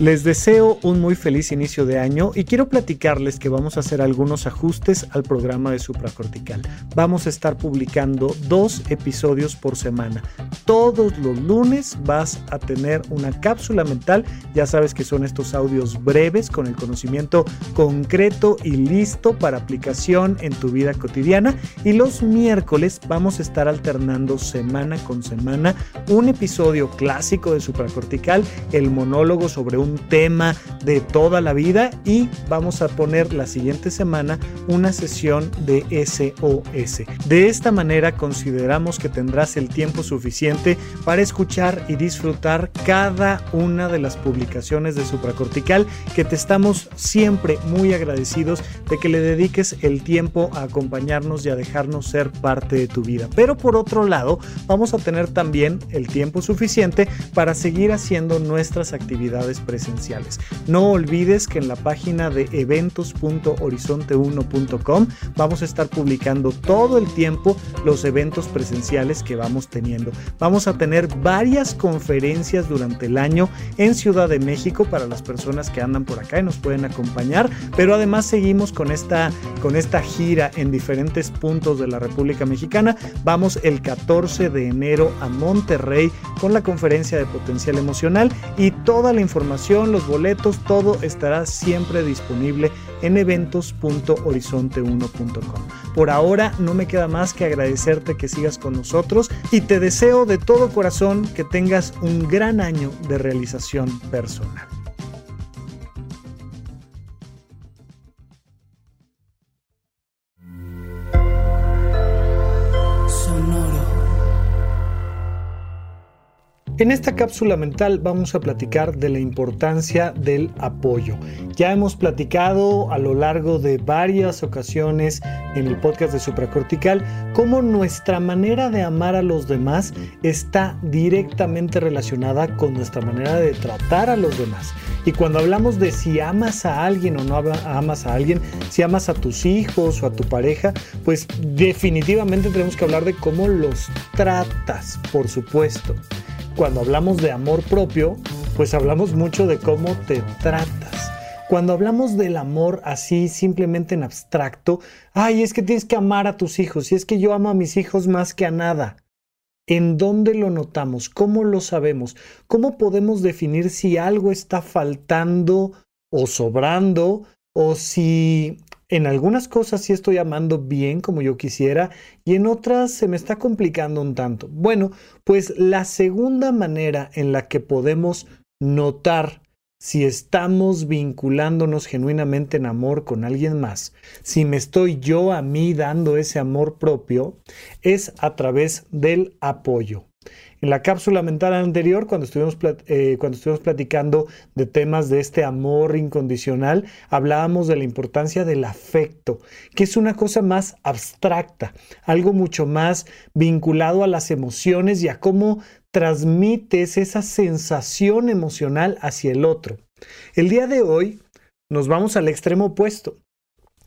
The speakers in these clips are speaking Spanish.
Les deseo un muy feliz inicio de año y quiero platicarles que vamos a hacer algunos ajustes al programa de supracortical. Vamos a estar publicando dos episodios por semana. Todos los lunes vas a tener una cápsula mental. Ya sabes que son estos audios breves con el conocimiento concreto y listo para aplicación en tu vida cotidiana. Y los miércoles vamos a estar alternando semana con semana un episodio clásico de supracortical, el monólogo sobre un tema de toda la vida y vamos a poner la siguiente semana una sesión de SOS. De esta manera consideramos que tendrás el tiempo suficiente para escuchar y disfrutar cada una de las publicaciones de supracortical que te estamos siempre muy agradecidos de que le dediques el tiempo a acompañarnos y a dejarnos ser parte de tu vida. Pero por otro lado, vamos a tener también el tiempo suficiente para seguir haciendo nuestras actividades No olvides que en la página de eventos.horizonte1.com vamos a estar publicando todo el tiempo los eventos presenciales que vamos teniendo. Vamos a tener varias conferencias durante el año en Ciudad de México para las personas que andan por acá y nos pueden acompañar, pero además seguimos con esta, con esta gira en diferentes puntos de la República Mexicana. Vamos el 14 de enero a Monterrey con la conferencia de potencial emocional y toda la información los boletos, todo estará siempre disponible en eventos.horizonte1.com. Por ahora no me queda más que agradecerte que sigas con nosotros y te deseo de todo corazón que tengas un gran año de realización personal. En esta cápsula mental vamos a platicar de la importancia del apoyo. Ya hemos platicado a lo largo de varias ocasiones en el podcast de Supracortical cómo nuestra manera de amar a los demás está directamente relacionada con nuestra manera de tratar a los demás. Y cuando hablamos de si amas a alguien o no amas a alguien, si amas a tus hijos o a tu pareja, pues definitivamente tenemos que hablar de cómo los tratas, por supuesto cuando hablamos de amor propio, pues hablamos mucho de cómo te tratas. Cuando hablamos del amor así, simplemente en abstracto, ay, es que tienes que amar a tus hijos, y es que yo amo a mis hijos más que a nada. ¿En dónde lo notamos? ¿Cómo lo sabemos? ¿Cómo podemos definir si algo está faltando o sobrando o si en algunas cosas sí estoy amando bien como yo quisiera y en otras se me está complicando un tanto. Bueno, pues la segunda manera en la que podemos notar si estamos vinculándonos genuinamente en amor con alguien más, si me estoy yo a mí dando ese amor propio, es a través del apoyo. En la cápsula mental anterior, cuando estuvimos, eh, cuando estuvimos platicando de temas de este amor incondicional, hablábamos de la importancia del afecto, que es una cosa más abstracta, algo mucho más vinculado a las emociones y a cómo transmites esa sensación emocional hacia el otro. El día de hoy nos vamos al extremo opuesto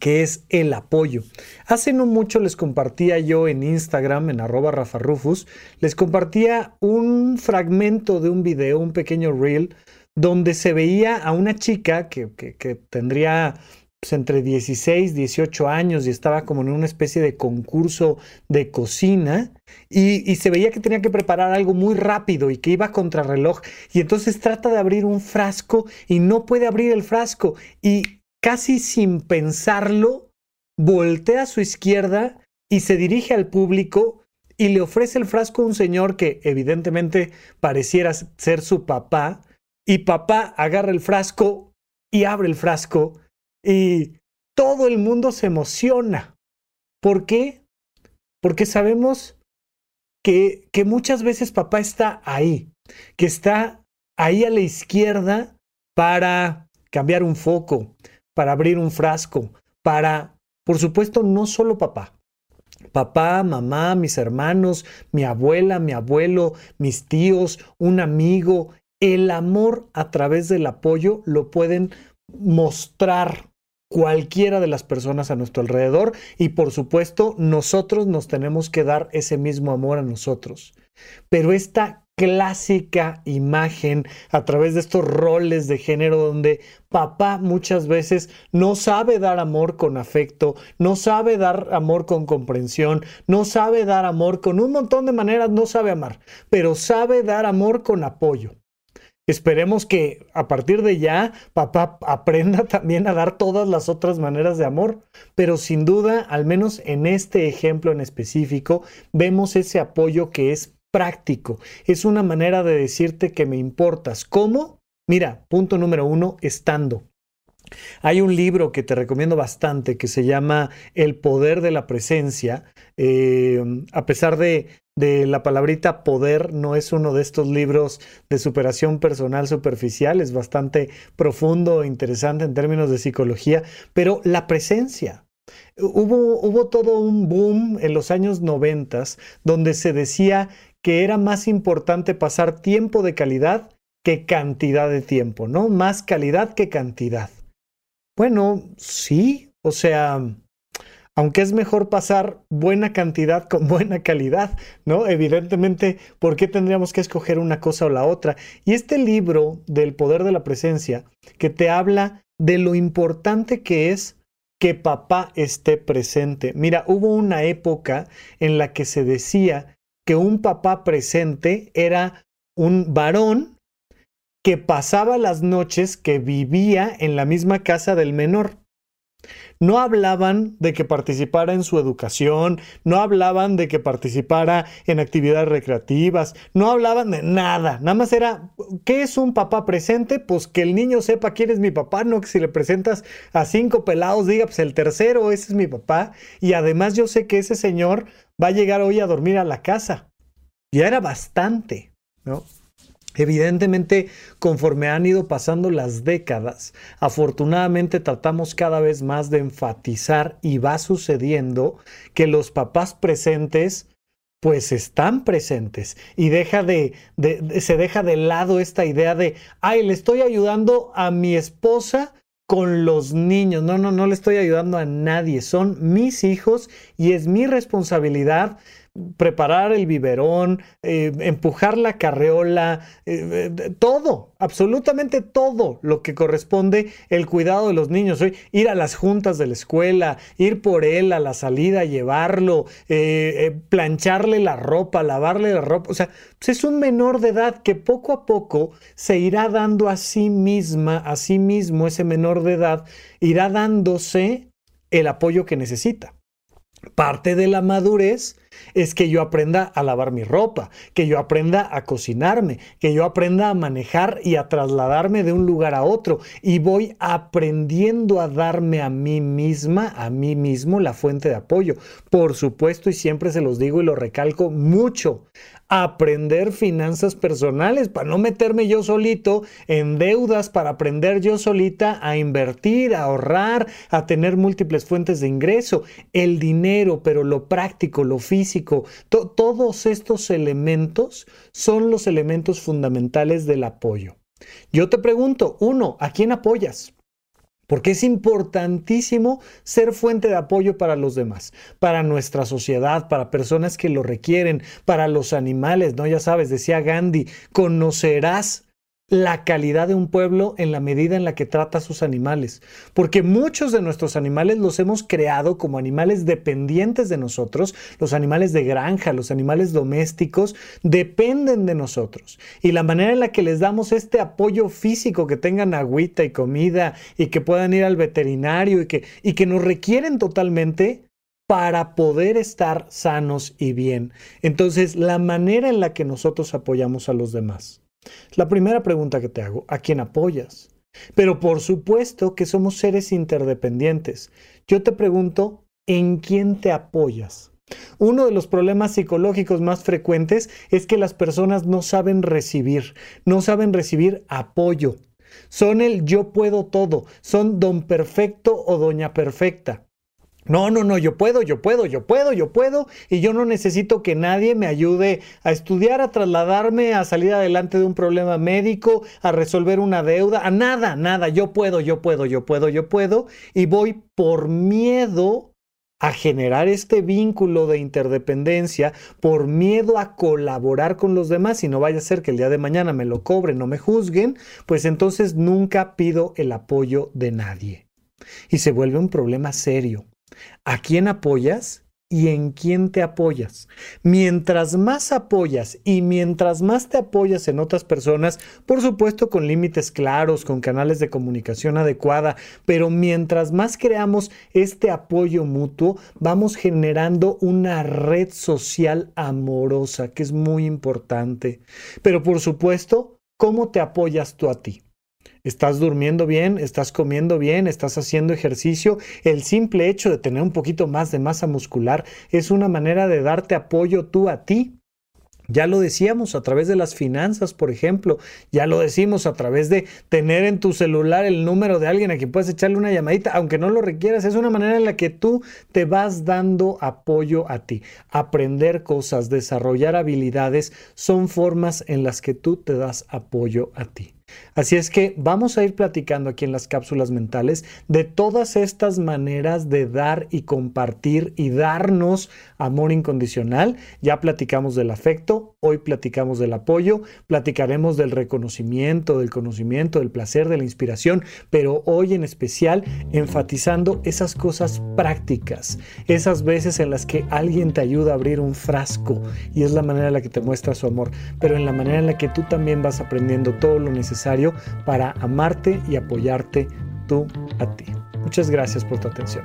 que es el apoyo. Hace no mucho les compartía yo en Instagram, en arroba Rafa Rufus, les compartía un fragmento de un video, un pequeño reel, donde se veía a una chica que, tendría pues, entre 16, 18 años y estaba como en una especie de concurso de cocina y, y, se veía que tenía que preparar algo muy rápido y que iba contra reloj y entonces trata de abrir un frasco y no puede abrir el frasco y casi sin pensarlo, voltea a su izquierda y se dirige al público y le ofrece el frasco a un señor que evidentemente pareciera ser su papá, y papá agarra el frasco y abre el frasco y todo el mundo se emociona. ¿Por qué? Porque sabemos que, que muchas veces papá está ahí, que está ahí a la izquierda para cambiar un foco, para abrir un frasco, para, por supuesto, no solo papá. Papá, mamá, mis hermanos, mi abuela, mi abuelo, mis tíos, un amigo, el amor a través del apoyo lo pueden mostrar cualquiera de las personas a nuestro alrededor y por supuesto nosotros nos tenemos que dar ese mismo amor a nosotros. Pero esta clásica imagen a través de estos roles de género donde papá muchas veces no sabe dar amor con afecto, no sabe dar amor con comprensión, no sabe dar amor con un montón de maneras, no sabe amar, pero sabe dar amor con apoyo. Esperemos que a partir de ya papá aprenda también a dar todas las otras maneras de amor, pero sin duda, al menos en este ejemplo en específico, vemos ese apoyo que es práctico. Es una manera de decirte que me importas. ¿Cómo? Mira, punto número uno, estando. Hay un libro que te recomiendo bastante que se llama El poder de la presencia. Eh, a pesar de, de la palabrita poder, no es uno de estos libros de superación personal superficial, es bastante profundo e interesante en términos de psicología, pero la presencia. Hubo, hubo todo un boom en los años noventas donde se decía que era más importante pasar tiempo de calidad que cantidad de tiempo, ¿no? Más calidad que cantidad. Bueno, sí, o sea, aunque es mejor pasar buena cantidad con buena calidad, ¿no? Evidentemente, ¿por qué tendríamos que escoger una cosa o la otra? Y este libro del poder de la presencia, que te habla de lo importante que es que papá esté presente. Mira, hubo una época en la que se decía que un papá presente era un varón que pasaba las noches que vivía en la misma casa del menor. No hablaban de que participara en su educación, no hablaban de que participara en actividades recreativas, no hablaban de nada, nada más era, ¿qué es un papá presente? Pues que el niño sepa quién es mi papá, no que si le presentas a cinco pelados diga, pues el tercero, ese es mi papá, y además yo sé que ese señor va a llegar hoy a dormir a la casa. Ya era bastante, ¿no? Evidentemente, conforme han ido pasando las décadas, afortunadamente tratamos cada vez más de enfatizar y va sucediendo que los papás presentes pues están presentes y se deja de lado esta idea de, ay, le estoy ayudando a mi esposa con los niños. No, no, no le estoy ayudando a nadie. Son mis hijos y es mi responsabilidad preparar el biberón, eh, empujar la carreola, eh, eh, todo, absolutamente todo lo que corresponde el cuidado de los niños. Hoy, ir a las juntas de la escuela, ir por él a la salida, llevarlo, plancharle la ropa, lavarle la ropa. O sea, pues es un menor de edad que poco a poco se irá dando a sí misma, a sí mismo, ese menor de edad, irá dándose el apoyo que necesita. Parte de la madurez es que yo aprenda a lavar mi ropa, que yo aprenda a cocinarme, que yo aprenda a manejar y a trasladarme de un lugar a otro. Y voy aprendiendo a darme a mí misma, a mí mismo, la fuente de apoyo. Por supuesto, y siempre se los digo y lo recalco mucho, aprender finanzas personales, para no meterme yo solito en deudas, para aprender yo solita a invertir, a ahorrar, a tener múltiples fuentes de ingreso, el dinero, pero lo práctico, lo físico, todos estos elementos son los elementos fundamentales del apoyo. Yo te pregunto, uno, ¿a quién apoyas? Porque es importantísimo ser fuente de apoyo para los demás, para nuestra sociedad, para personas que lo requieren, para los animales, ¿no? Ya sabes, decía Gandhi, conocerás la calidad de un pueblo en la medida en la que trata a sus animales. Porque muchos de nuestros animales los hemos creado como animales dependientes de nosotros. Los animales de granja, los animales domésticos, dependen de nosotros. Y la manera en la que les damos este apoyo físico, que tengan agüita y comida y que puedan ir al veterinario y que, y que nos requieren totalmente para poder estar sanos y bien. Entonces, la manera en la que nosotros apoyamos a los demás la primera pregunta que te hago, ¿a quién apoyas? Pero por supuesto que somos seres interdependientes. Yo te pregunto, ¿en quién te apoyas? Uno de los problemas psicológicos más frecuentes es que las personas no saben recibir, no saben recibir apoyo. Son el yo puedo todo, son don perfecto o doña perfecta. No, no, no, yo puedo, yo puedo, yo puedo, yo puedo, y yo no necesito que nadie me ayude a estudiar, a trasladarme, a salir adelante de un problema médico, a resolver una deuda, a nada, nada, yo puedo, yo puedo, yo puedo, yo puedo, y voy por miedo a generar este vínculo de interdependencia por miedo a colaborar con los demás y no vaya a ser que el día de mañana me lo cobren o me juzguen, pues entonces nunca pido el apoyo de nadie. Y se vuelve un problema serio. ¿A quién apoyas? y en quién te apoyas. Mientras más apoyas y mientras más te apoyas en otras personas, por supuesto con límites claros, con canales de comunicación adecuada, pero mientras más creamos este apoyo mutuo, vamos generando una red social amorosa, que es muy importante. Pero por supuesto, ¿cómo te apoyas tú a ti? Estás durmiendo bien, estás comiendo bien, estás haciendo ejercicio. El simple hecho de tener un poquito más de masa muscular es una manera de darte apoyo tú a ti. Ya lo decíamos a través de las finanzas, por ejemplo. Ya lo decimos a través de tener en tu celular el número de alguien a quien puedes echarle una llamadita, aunque no lo requieras. Es una manera en la que tú te vas dando apoyo a ti. Aprender cosas, desarrollar habilidades, son formas en las que tú te das apoyo a ti. Así es que vamos a ir platicando aquí en las cápsulas mentales de todas estas maneras de dar y compartir y darnos amor incondicional. Ya platicamos del afecto, hoy platicamos del apoyo, platicaremos del reconocimiento, del conocimiento, del placer, de la inspiración, pero hoy en especial enfatizando esas cosas prácticas, esas veces en las que alguien te ayuda a abrir un frasco y es la manera en la que te muestra su amor, pero en la manera en la que tú también vas aprendiendo todo lo para amarte y apoyarte tú a ti. Muchas gracias por tu atención.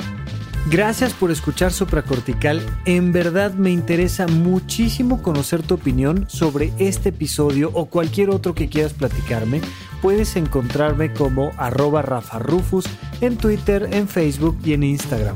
Gracias por escuchar Supracortical. En verdad me interesa muchísimo conocer tu opinión sobre este episodio o cualquier otro que quieras platicarme. Puedes encontrarme como arroba Rafa Rufus en Twitter, en Facebook y en Instagram.